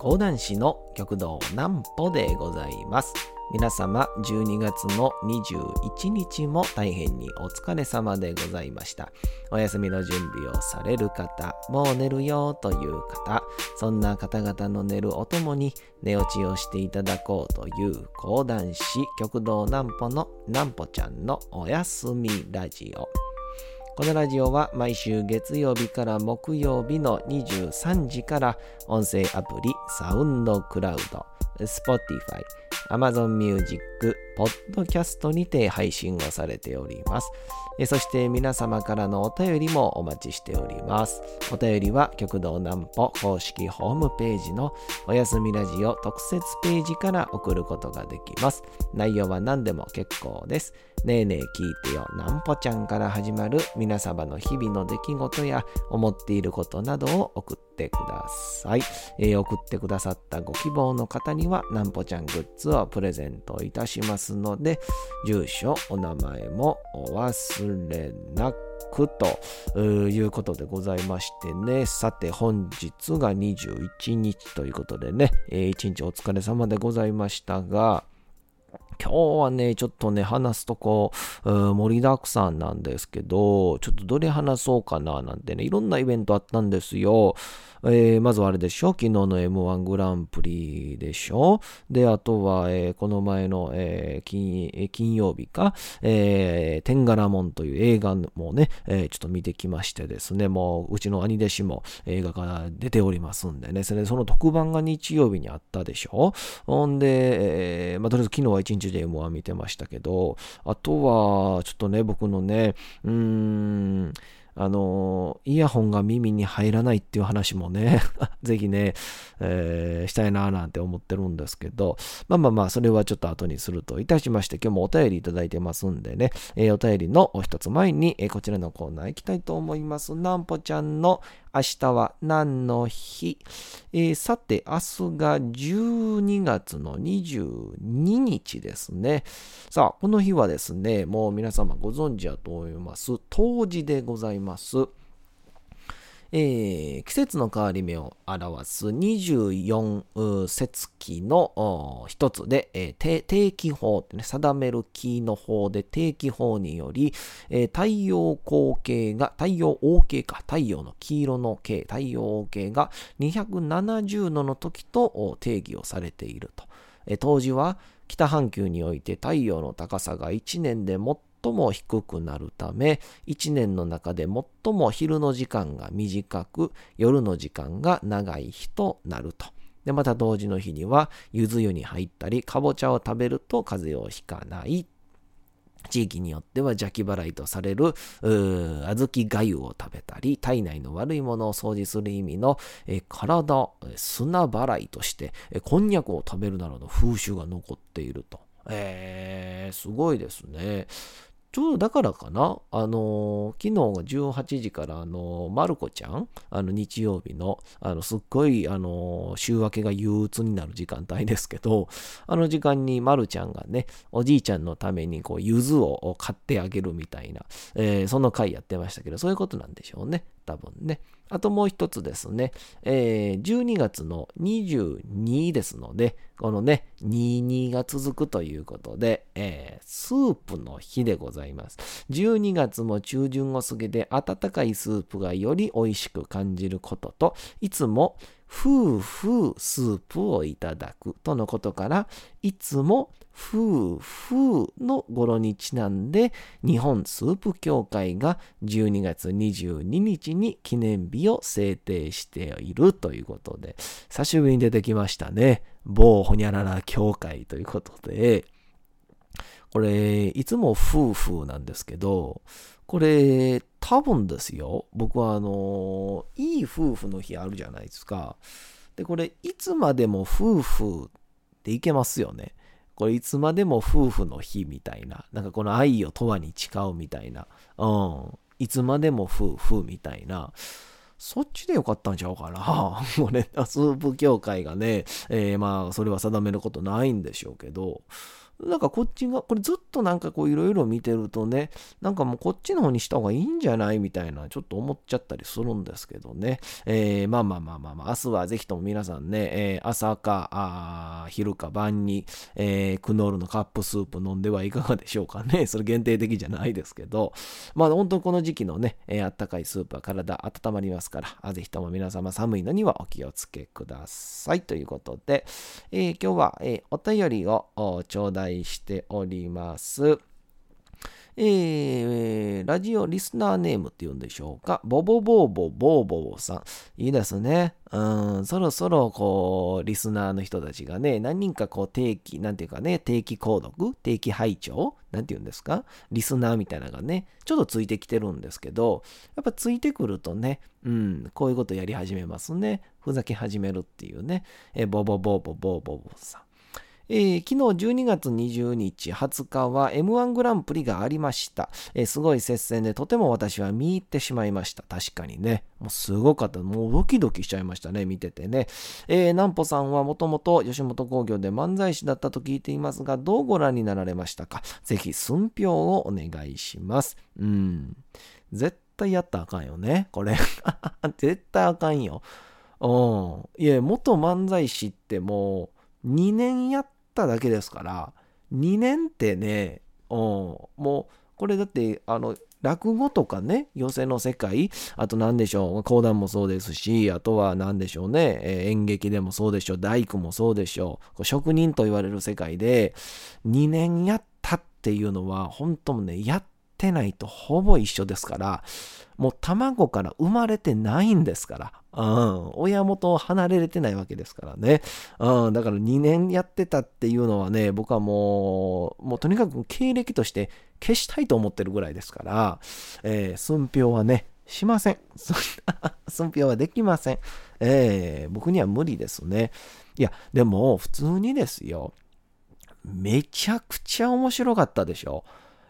講談師の極道南歩でございます。皆様12月の21日も大変にお疲れ様でございました。お休みの準備をされる方、もう寝るよという方、そんな方々の寝るおともに寝落ちをしていただこうという講談師極道南歩の南歩ちゃんのおやすみラジオ。このラジオは毎週月曜日から木曜日の23時から音声アプリサウンドクラウド、Spotify、Amazon Music、Podcast にて配信をされております。そして皆様からのお便りもお待ちしております。お便りは極道南歩公式ホームページのおやすみラジオ特設ページから送ることができます。内容は何でも結構です。ねえねえ聞いてよなんぽちゃんから始まる皆様の日々の出来事や思っていることなどを送ってください。えー、送ってくださったご希望の方にはなんぽちゃんグッズをプレゼントいたしますので、住所、お名前もお忘れなく。ということでございましてね。さて、本日が21日ということでね、えー、一日お疲れ様でございましたが、今日はね、ちょっとね、話すとこ、盛りだくさんなんですけど、ちょっとどれ話そうかななんてね、いろんなイベントあったんですよ。えー、まずはあれでしょ？昨日の M1 グランプリでしょ？で、あとは、えー、この前の、えー、金金曜日か、えー、天柄門という映画もね、えー、ちょっと見てきましてですね、もううちの兄弟子も映画から出ておりますんでね、それその特番が日曜日にあったでしょ？ほんで、えー、まあ、とりあえず昨日は一日で M1 見てましたけど、あとは、ちょっとね、僕のね、うーん、あの、イヤホンが耳に入らないっていう話もね、ぜひね、えー、したいななんて思ってるんですけど、まあまあまあ、それはちょっと後にするといたしまして、今日もお便りいただいてますんでね、えー、お便りのお一つ前に、えー、こちらのコーナー行きたいと思います。なんぽちゃんの明日は何の日、えー、さて、明日が12月の22日ですね。さあ、この日はですね、もう皆様ご存知だと思います。冬至でございます。えー、季節の変わり目を表す24節気の一つで、えー、定期法ね、定める気の方で定期法により、えー、太陽光系が、太陽王系か、太陽の黄色の系、太陽王系が270度の時と定義をされていると。え、当時は北半球において太陽の高さが1年で最も低くなるため、一年の中で最も昼の時間が短く、夜の時間が長い日となると。で、また同時の日には、ゆず湯に入ったり、かぼちゃを食べると風邪をひかない地域によっては邪気払いとされる、小豆がゆを食べたり、体内の悪いものを掃除する意味の、え体、砂払いとして、こんにゃくを食べるなどの風習が残っていると。えー、すごいですね。ちょうどだからかな、あのー、昨日が18時から、あのー、まる子ちゃん、あの、日曜日の、あの、すっごい、あのー、週明けが憂鬱になる時間帯ですけど、あの時間にまるちゃんがね、おじいちゃんのために、こう、ゆずを買ってあげるみたいな、えー、その回やってましたけど、そういうことなんでしょうね、多分ね。あともう一つですね、えー、12月の22ですので、このね、22が続くということで、えー、スープの日でございます。12月も中旬を過ぎて温かいスープがより美味しく感じることと、いつも夫婦スープをいただくとのことから、いつも夫婦の語呂にちなんで、日本スープ協会が12月22日に記念日を制定しているということで、久しぶりに出てきましたね。某ほにゃらら協会ということで、これ、いつも夫婦なんですけど、これ、多分ですよ。僕はあの、いい夫婦の日あるじゃないですか。で、これ、いつまでも夫婦っていけますよね。これ、いつまでも夫婦の日みたいな。なんかこの愛を永遠に誓うみたいな。うん。いつまでも夫婦みたいな。そっちでよかったんちゃうかな。これ、スープ協会がね、えー、まあ、それは定めることないんでしょうけど、なんかこっちが、これずっとなんかこういろいろ見てるとね、なんかもうこっちの方にした方がいいんじゃないみたいな、ちょっと思っちゃったりするんですけどね。えー、まあまあまあまあまあ、明日はぜひとも皆さんね、えー、朝か、あ昼か晩に、えー、クノールのカップスープ飲んではいかがでしょうかね。それ限定的じゃないですけど、まあ本当にこの時期のね、えー、あったかいスープは体温まりますから、ぜひとも皆様寒いのにはお気をつけください。ということで、えー、今日は、えー、お便りを頂戴しております。えー、ラジオリスナーネームって言うんでしょうか？ボボボーボボーボボさん。いいですね。うん、そろそろ、こう、リスナーの人たちがね、何人かこう、定期、なんていうかね、定期購読？定期拝聴？なんて言うんですか？リスナーみたいなのがね、ちょっとついてきてるんですけど、やっぱついてくるとね、うん、こういうことやり始めますね。ふざけ始めるっていうね。えーボボボーボボーボボさん。えー、昨日12月20日20日は M1 グランプリがありました、えー、すごい接戦でとても私は見入ってしまいました。確かにね。もうすごかった。もうドキドキしちゃいましたね。見ててね。えー、南穂さんはもともと吉本興業で漫才師だったと聞いていますが、どうご覧になられましたか？ぜひ寸評をお願いします。うん。絶対やったらあかんよね。これ。絶対あかんよ。うん。いや、元漫才師ってもう2年やっただけですから、2年ってね、うん、もう、これだって、あの、落語とかね、寄席の世界、あと何でしょう、講談もそうですし、あとは何でしょうね、えー、演劇でもそうでしょう、大工もそうでしょう、職人と言われる世界で、2年やったっていうのは、本当もね、やってないとほぼ一緒ですから、もう卵から生まれてないんですから、うん、親元を離れれてないわけですからね。うん、だから2年やってたっていうのはね、僕はもう、もうとにかく経歴として消したいと思ってるぐらいですから、えー、寸評はね、しません。そんな寸評はできません。えー、僕には無理ですね。いや、でも普通にですよ。めちゃくちゃ面白かったでしょ。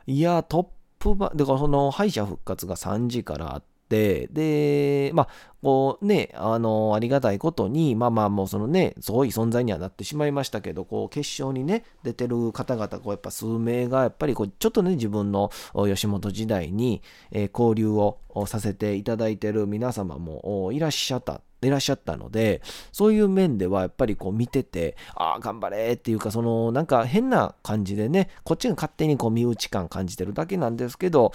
いや、トップバ、だからその敗者復活が3時からあって、で、まあ、こうね、あの、ありがたいことに、まあまあもうそのね、すごい存在にはなってしまいましたけど、こう、決勝にね、出てる方々、こう、やっぱ数名が、やっぱりこう、ちょっとね、自分の吉本時代に、えー、交流をさせていただいてる皆様もいらっしゃった。いらっしゃったので、そういう面ではやっぱりこう見てて、ああ、頑張れっていうか、そのなんか変な感じでね、こっちが勝手にこう身内感感じてるだけなんですけど、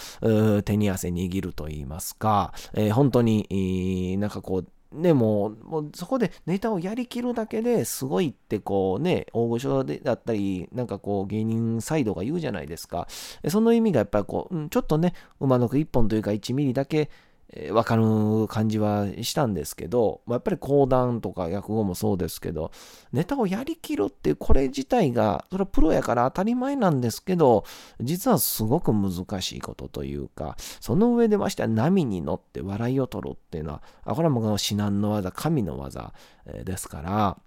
手に汗握ると言いますか、えー、本当に、なんかこう、ね、もう、もうそこでネタをやりきるだけですごいってこうね、大御所でだったり、なんかこう芸人サイドが言うじゃないですか。その意味がやっぱりこう、ちょっとね、馬の毛一本というか1ミリだけえ、わかる感じはしたんですけど、まあ、やっぱり講談とか訳語もそうですけど、ネタをやりきるっていうこれ自体が、それはプロやから当たり前なんですけど、実はすごく難しいことというか、その上でましては波に乗って笑いを取るっていうのは、あこれはもう至難の技、神の技ですから、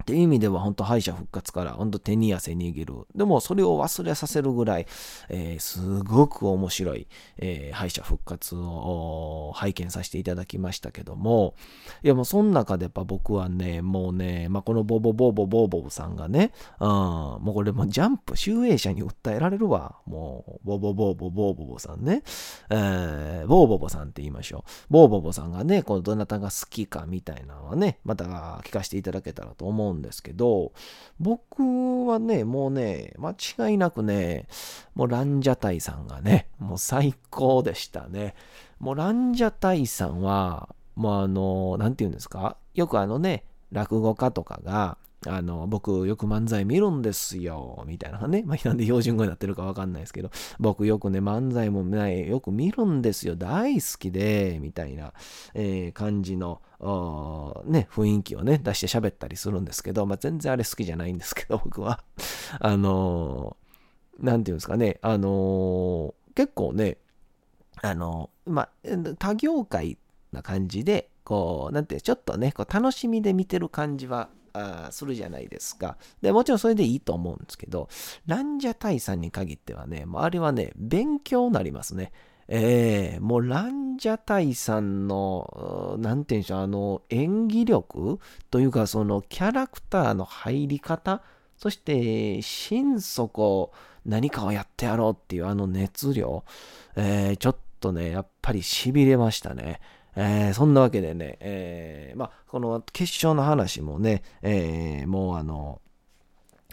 っていう意味では本当敗者復活から本当手に汗握る。でもそれを忘れさせるぐらい、えー、すごく面白い、えー、敗者復活を拝見させていただきましたけども、いやもうその中でやっぱ僕はね、もうね、まあ、このボボボボボボボさんがね、うん、もうこれもジャンプ、集英社に訴えられるわ。もう、ボボボボボボボさんね、えー、ボーボボさんって言いましょう。ボーボボさんがね、このどなたが好きかみたいなのはね、また聞かせていただけたらと思うんですけど、僕はね、もうね、間違いなくね、もうランジャタイさんがね、もう最高でしたね。もうランジャタイさんは、もうあの、なんて言うんですか？よくあのね、落語家とかが、あの、僕よく漫才見るんですよ、みたいなね。まあ、なんで標準語になってるかわかんないですけど、僕よくね、漫才もね、よく見るんですよ、大好きで、みたいな、えー、感じの、ね、雰囲気をね、出して喋ったりするんですけど、まあ、全然あれ好きじゃないんですけど、僕は。あのー、なんていうんですかね、あのー、結構ね、あのまあ、他業界な感じで、こう、なんて、ちょっとね、こう楽しみで見てる感じはあするじゃないですか。で、もちろんそれでいいと思うんですけど、ランジャタイさんに限ってはね、もうあれはね、勉強になりますね。えー、もうランジャタイさんの、なんていうんでしょう、あの、演技力というか、そのキャラクターの入り方そして心底何かをやってやろうっていうあの熱量、えー、ちょっとね、やっぱり痺れましたね。えー、そんなわけでね、えー、まあ、この決勝の話もね、えー、もうあの、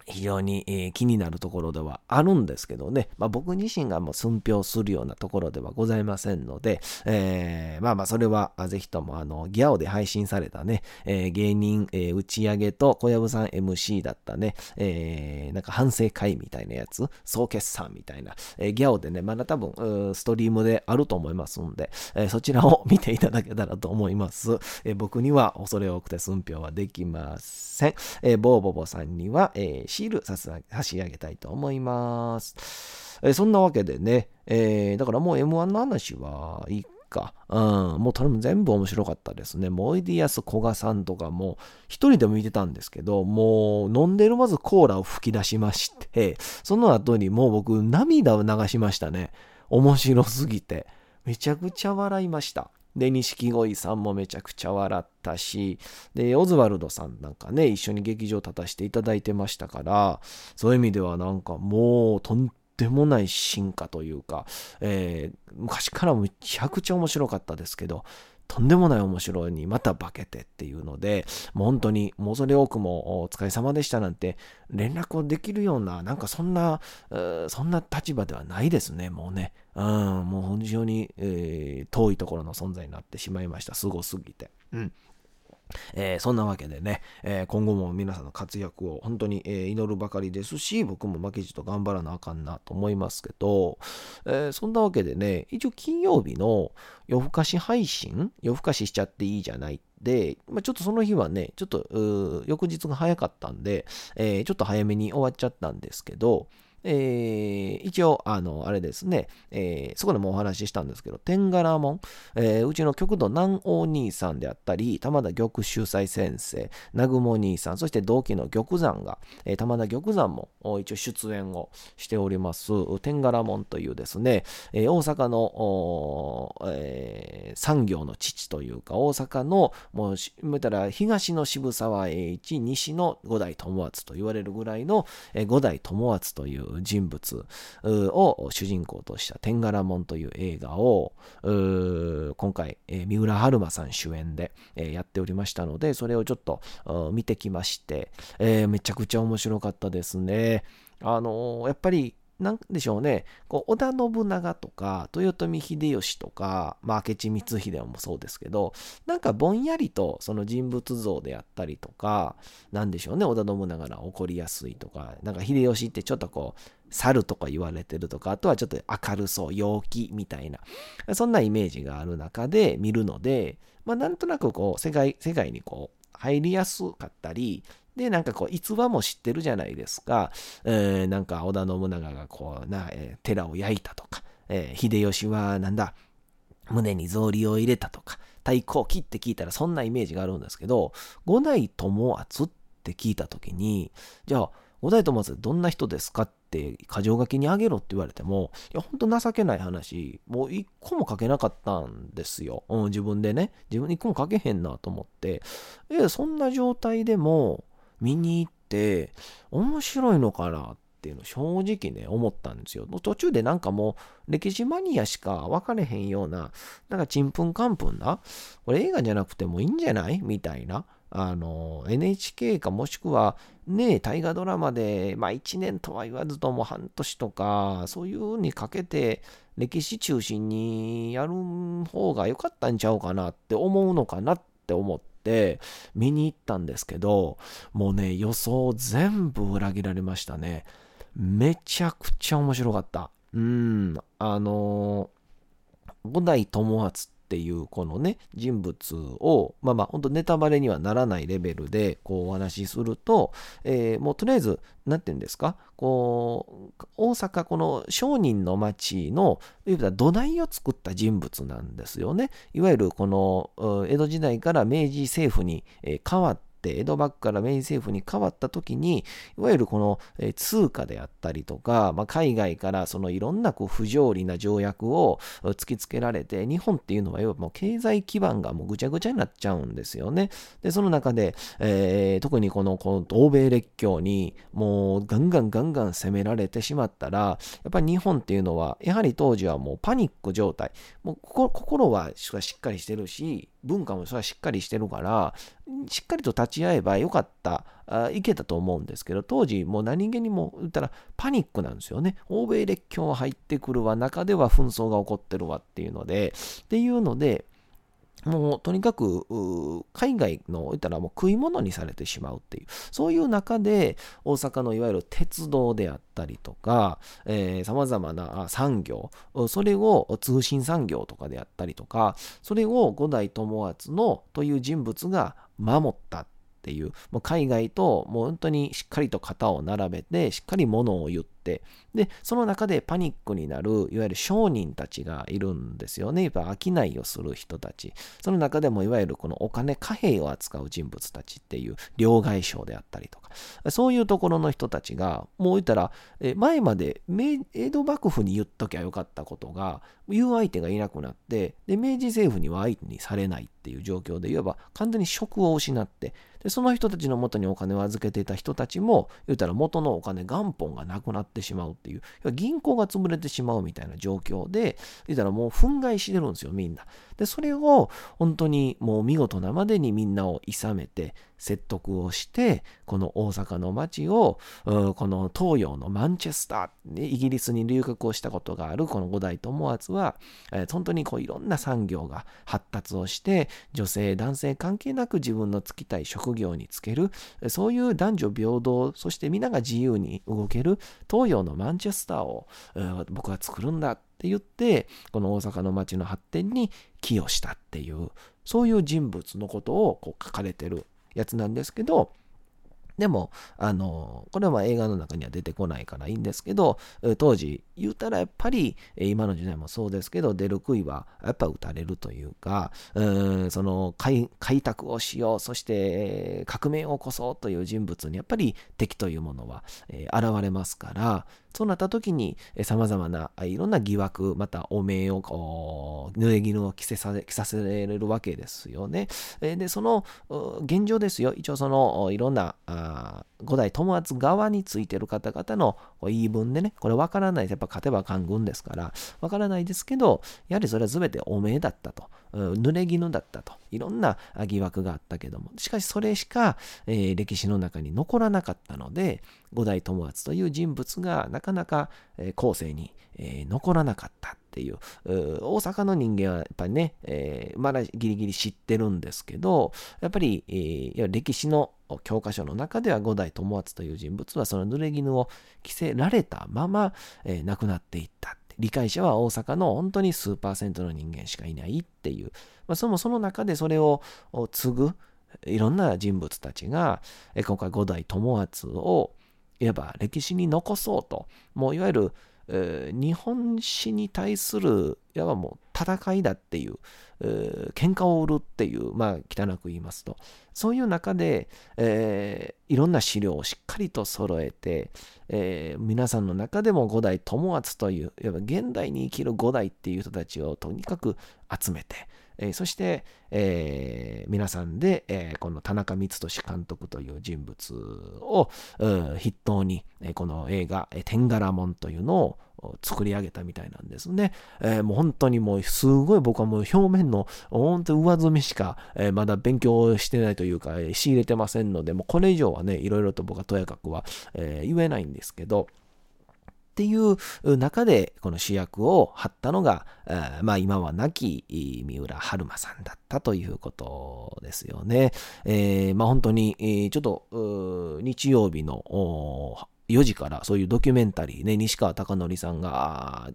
非常に、えー、気になるところではあるんですけどね、まあ、僕自身がもう寸評するようなところではございませんので、えー、まあまあそれはぜひともあのギャオで配信されたね、えー、芸人、え打ち上げと小籔さん MC だったね、えなんか反省会みたいなやつ、総決算みたいな、えギャオでね、まだ多分ストリームであると思いますんで、えそちらを見ていただけたらと思います。え僕には恐れ多くて寸評はできません。えボーボボさんには、えーシール差し上げたいと思います。え、そんなわけでね、えー、だからもう M1 の話はいいか。うん、もうそれも全部面白かったですね。もうおいでやすこがさんとかも一人でも見てたんですけど、もう飲んでるまずコーラを吹き出しまして、その後にもう僕涙を流しましたね。面白すぎて。めちゃくちゃ笑いました。で、錦鯉さんもめちゃくちゃ笑ったし、で、オズワルドさんなんかね、一緒に劇場立たせていただいてましたから、そういう意味ではなんかもうとんでもない進化というか、えー、昔からむちゃくちゃ面白かったですけど、とんでもない面白いにまた化けてっていうので、もう本当に、もうそれ多くもお疲れ様でしたなんて連絡をできるような、なんかそんな、そんな立場ではないですね、もうね。うん、もう非常に、えー、遠いところの存在になってしまいました。すごすぎて。うん。えー、そんなわけでね、えー、今後も皆さんの活躍を本当に、えー、祈るばかりですし、僕も負けじと頑張らなあかんなと思いますけど、えそんなわけでね、一応金曜日の夜更かし配信、夜更かししちゃっていいじゃないで、まあ、ちょっとその日はね、ちょっと翌日が早かったんで、えちょっと早めに終わっちゃったんですけど、えー、一応、あの、あれですね、えー、そこでもお話ししたんですけど、天柄門、えー、うちの極度南王兄さんであったり、玉田玉秀斎先生、南雲兄さん、そして同期の玉山が、えー、玉田玉山も一応出演をしております、天柄門というですね、えー、大阪の、えー、産業の父というか、大阪の、もう、見たら東の渋沢栄一、西の五代友厚と言われるぐらいの、えー、五代友厚という人物を主人公とした天柄門という映画を今回、三浦春馬さん主演で、やっておりましたのでそれをちょっと見てきまして、めちゃくちゃ面白かったですね。あのやっぱりなんでしょうね、こう織田信長とか、豊臣秀吉とか、まあ、明智光秀もそうですけど、なんかぼんやりとその人物像であったりとか、なんでしょうね、織田信長が起こりやすいとか、なんか秀吉ってちょっとこう、猿とか言われてるとか、あとはちょっと明るそう、陽気みたいな、そんなイメージがある中で見るので、まあ、なんとなくこう、世界、世界にこう、入りやすかったり、で、なんかこう、逸話も知ってるじゃないですか。えー、なんか織田信長がこうな、えー、寺を焼いたとか、えー、秀吉はなんだ、胸に草履を入れたとか、太鼓を切って聞いたらそんなイメージがあるんですけど、五代友厚って聞いたときに、じゃあ、五代友厚どんな人ですかって箇条書きにあげろって言われても、いや、ほんと情けない話、もう一個も書けなかったんですよ。うん、自分でね。自分一個も書けへんなと思って。え、そんな状態でも、見に行って面白いのかなっていうの正直ね思ったんですよ。途中でなんかもう歴史マニアしか分かれへんようななんかちんぷんかんぷんなこれ映画じゃなくてもいいんじゃないみたいなあの NHK かもしくはね大河ドラマでまあ1年とは言わずとも半年とかそういうにかけて歴史中心にやる方が良かったんちゃうかなって思うのかなって思ってって見に行ったんですけど、もうね、予想全部裏切られましたね。めちゃくちゃ面白かった。うん、あのー、五代友厚っていうこのね人物をまあまあ本当ネタバレにはならないレベルでこうお話しすると、えー、もうとりあえず何て言うんですかこう大阪この商人の町のいわゆる土台を作った人物なんですよね。いわゆるこの江戸時代から明治政府に変わっ江戸幕府から明治政府に変わった時にいわゆるこの通貨であったりとか、まあ、海外からそのいろんなこう不条理な条約を突きつけられて日本っていうのは要はもう経済基盤がもうぐちゃぐちゃになっちゃうんですよね。でその中で、えー、特にこのこの欧米列強にもうガンガンガンガン攻められてしまったらやっぱり日本っていうのはやはり当時はもうパニック状態もう心はしっかりしてるし文化もそれはしっかりしてるから、しっかりと立ち会えばよかった、あいけたと思うんですけど、当時もう何気にも言ったらパニックなんですよね。欧米列強は入ってくるわ、中では紛争が起こってるわっていうので、っていうので、もうとにかく海外の言ったらもう食い物にされてしまうっていうそういう中で大阪のいわゆる鉄道であったりとかさまざまな産業それを通信産業とかであったりとかそれを五代友厚のという人物が守ったっていうもう海外ともう本当にしっかりと肩を並べてしっかりものを言って、で、その中でパニックになる、いわゆる商人たちがいるんですよね。やっぱ商いをする人たち。その中でもいわゆるこのお金、貨幣を扱う人物たちっていう両替商であったりとか、そういうところの人たちが、もう言ったら、前まで江戸幕府に言っときゃよかったことが、言う相手がいなくなって、で、明治政府には相手にされないっていう状況で、いわば完全に職を失って、で、その人たちのもとにお金を預けていた人たちも、言ったら元のお金、元本がなくなってしまうっていう、銀行が潰れてしまうみたいな状況で、言ったらもう憤慨してるんですよ、みんな。で、それを本当にもう見事なまでにみんなを諌めて、説得をして、この大阪の街を、この東洋のマンチェスター、イギリスに留学をしたことがあるこの五代友厚は、本当にこういろんな産業が発達をして、女性、男性関係なく自分の就きたい職業に就ける、そういう男女平等、そして皆が自由に動ける東洋のマンチェスターを、僕は作るんだって言って、この大阪の街の発展に寄与したっていう、そういう人物のことをこう書かれてるやつなんですけど、でも、あの、これは映画の中には出てこないからいいんですけど、当時、言うたらやっぱり、今の時代もそうですけど、出る杭はやっぱ打たれるというか、うんその開拓をしよう、そして革命を起こそうという人物にやっぱり敵というものは、え、現れますから、そうなった時に、さまざまないろんな疑惑、また汚名をこう、濡れ衣を着せさせ着させれるわけですよね。で、その現状ですよ。一応そのいろんな五代友厚側についてる方々の言い分でね、これわからないです。やっぱ勝てば官軍ですから、わからないですけど、やはりそれは全て汚名だったと。濡れ衣だったと。いろんな疑惑があったけども、しかしそれしか、えー、歴史の中に残らなかったので、五代友厚という人物がなかなか、えー、後世に、えー、残らなかったっていう、大阪の人間はやっぱりね、えー、まだギリギリ知ってるんですけど、やっぱり、えー、歴史の教科書の中では五代友厚という人物はその濡れ衣を着せられたまま、えー、亡くなっていった。理解者は大阪の本当に数パーセントの人間しかいないっていう、まあ、そのその中でそれを継ぐいろんな人物たちが、今回五代友厚をいわば歴史に残そうと、もういわゆる、えー、日本史に対する、いわばもう戦いだっていう、喧嘩を売るっていう、まあ汚く言いますと、そういう中で、えー、いろんな資料をしっかりと揃えて、えー、皆さんの中でも五代友厚という、いわば現代に生きる五代っていう人たちをとにかく集めて、えー、そして、えー、皆さんで、えー、この田中光俊監督という人物を筆頭に、えこの映画「天柄門」というのを作り上げたみたいなんですね。えー、もう本当にもうすごい僕はもう表面の本当上積みしか、えー、まだ勉強してないというか、え仕入れてませんので、もうこれ以上はね、いろいろと僕はとやかくは、え、言えないんですけど、っていう中でこの主役を張ったのが、まあ今は亡き三浦春馬さんだったということですよね。えー、まあ本当に、ちょっと日曜日の4時からそういうドキュメンタリーね、西川貴教さんが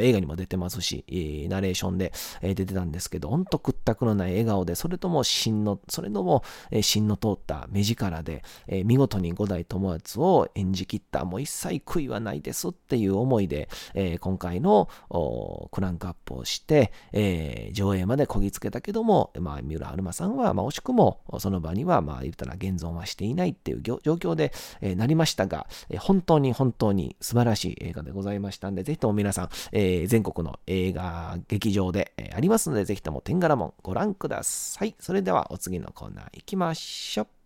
映画にも出てますし、ナレーションで出てたんですけど、ほんと屈託のない笑顔で、それとも芯の、それとも芯の通った目力で、見事に五代友厚を演じ切った、もう一切悔いはないですっていう思いで、今回のクランクアップをして、上映までこぎつけたけども、まあ、三浦春馬さんは、まあ、惜しくもその場には、まあ、言ったら現存はしていないっていう状況で、なりましたが、本当に本当に素晴らしい映画でございましたんで、ぜひとも皆さん、えー、全国の映画劇場で、え、ありますので、ぜひとも天柄門ご覧ください。それではお次のコーナー行きましょう。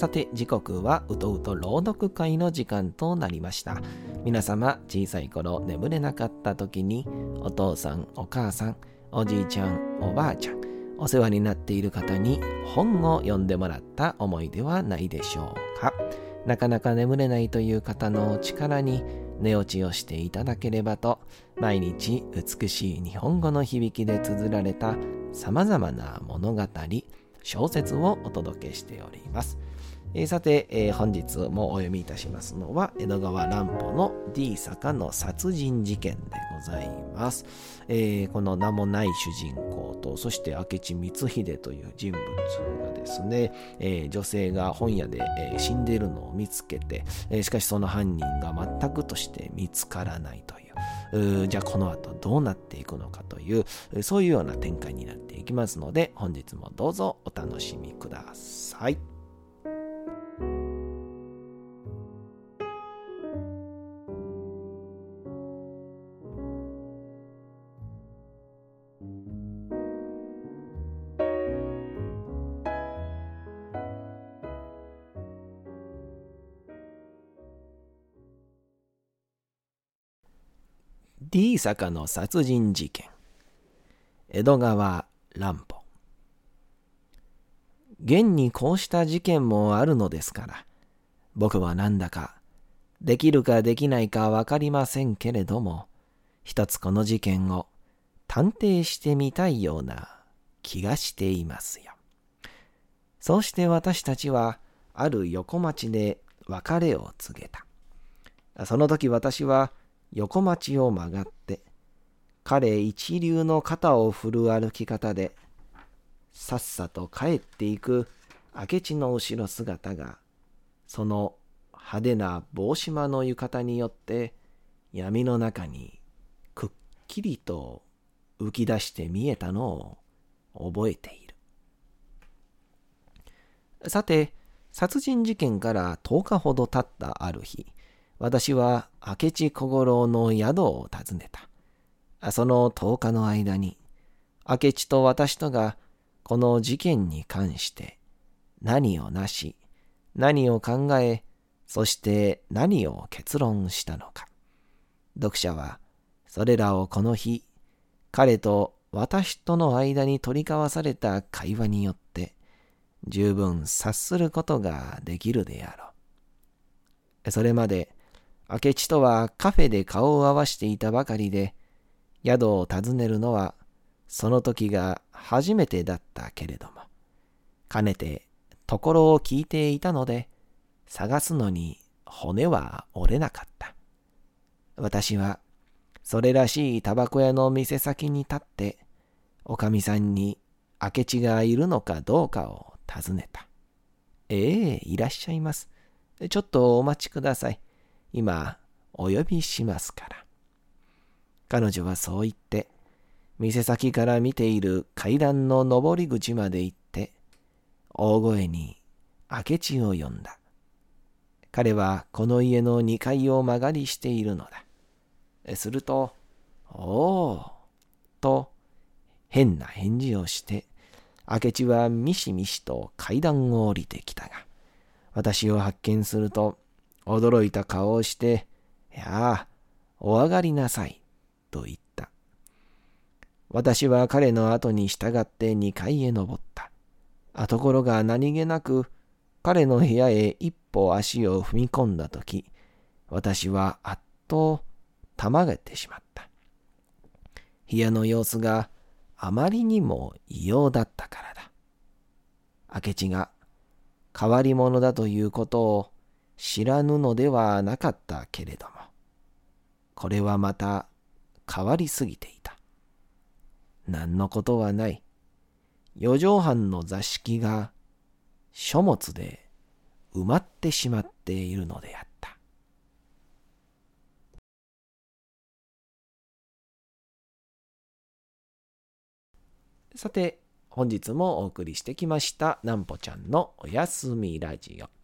さて時刻はうとうと朗読会の時間となりました皆様小さい頃眠れなかった時にお父さんお母さんおじいちゃんおばあちゃんお世話になっている方に本を読んでもらった思いではないでしょうかなかなか眠れないという方の力に寝落ちをしていただければと毎日美しい日本語の響きで綴られた様々な物語小説をお届けしております。えー、さて、えー、本日もお読みいたしますのは、江戸川乱歩の D 坂の殺人事件でございます。えー、この名もない主人公と、そして明智光秀という人物がですね、え女性が本屋で、え死んでいるのを見つけて、えしかしその犯人が全くとして見つからないという。じゃあこの後どうなっていくのかという、そういうような展開になっていきますので、本日もどうぞお楽しみください。D 坂の殺人事件江戸川乱歩現にこうした事件もあるのですから僕はなんだかできるかできないかわかりませんけれども一つこの事件を探偵してみたいような気がしていますよ。そうして私たちはある横町で別れを告げた。その時私は横町を曲がって、彼一流の肩を振る歩き方で、さっさと帰っていく明智の後ろ姿が、その派手な帽子間の浴衣によって闇の中にくっきりと浮き出して見えたのを覚えている。さて、殺人事件から10日ほど経ったある日、私は明智小五郎の宿を訪ねた。その10日の間に、明智と私とがこの事件に関して何をなし、何を考え、そして何を結論したのか。読者はそれらをこの日、彼と私との間に取り交わされた会話によって十分察することができるであろう。それまで明智とはカフェで顔を合わしていたばかりで、宿を訪ねるのはその時が初めてだったけれども、かねてところを聞いていたので、探すのに骨は折れなかった。私は、それらしいタバコ屋の店先に立って、おかみさんに明智がいるのかどうかを尋ねた。ええいらっしゃいます。ちょっとお待ちください。今、お呼びしますから。彼女はそう言って、店先から見ている階段の上り口まで行って、大声に明智を呼んだ。彼はこの家の2階を間借りしているのだ。すると、おお、と変な返事をして、明智はミシミシと階段を降りてきたが、私を発見すると、驚いた顔をして、やあ、お上がりなさい、と言った。私は彼の後に従って2階へ登った。あところが何気なく彼の部屋へ一歩足を踏み込んだとき、私はあっとたまげてしまった。部屋の様子があまりにも異様だったからだ。明智が変わり者だということを知らぬのではなかったけれども、これはまた変わりすぎていた。何のことはない。四畳半の座敷が書物で埋まってしまっているのであった。さて、本日もお送りしてきました、なんぽちゃんのおやすみラジオ。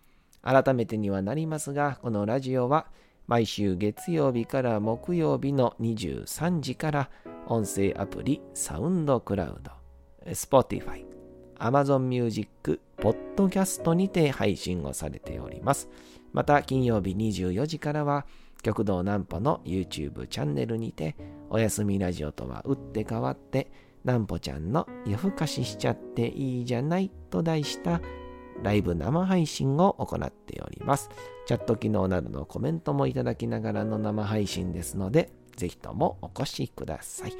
改めてにはなりますが、このラジオは毎週月曜日から木曜日の23時から音声アプリサウンドクラウド、Spotify、Amazon Music、Podcast にて配信をされております。また金曜日24時からは極道南歩の YouTube チャンネルにておやすみラジオとは打って変わってなんぽちゃんの夜更かししちゃっていいじゃないと題したライブ生配信を行っております。チャット機能などのコメントもいただきながらの生配信ですので、ぜひともお越しください。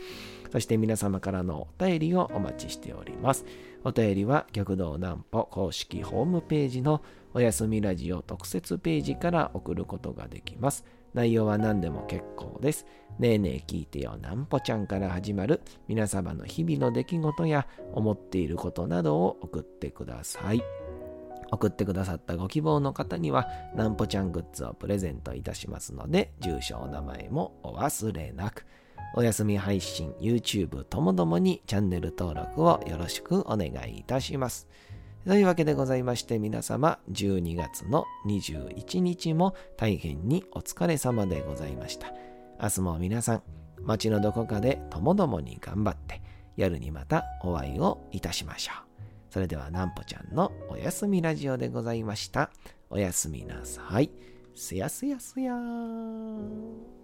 そして皆様からのお便りをお待ちしております。お便りは極道南歩公式ホームページのおやすみラジオ特設ページから送ることができます。内容は何でも結構です。ねえねえ聞いてよなんぽちゃんから始まる皆様の日々の出来事や思っていることなどを送ってください。送ってくださったご希望の方にはなんぽちゃんグッズをプレゼントいたしますので住所お名前もお忘れなく。お休み配信、YouTube ともどもにチャンネル登録をよろしくお願いいたします。というわけでございまして皆様12月の21日も大変にお疲れ様でございました。明日も皆さん街のどこかでともどもに頑張って夜にまたお会いをいたしましょう。それではなんぽちゃんのおやすみラジオでございました。おやすみなさい。すやすやすやー。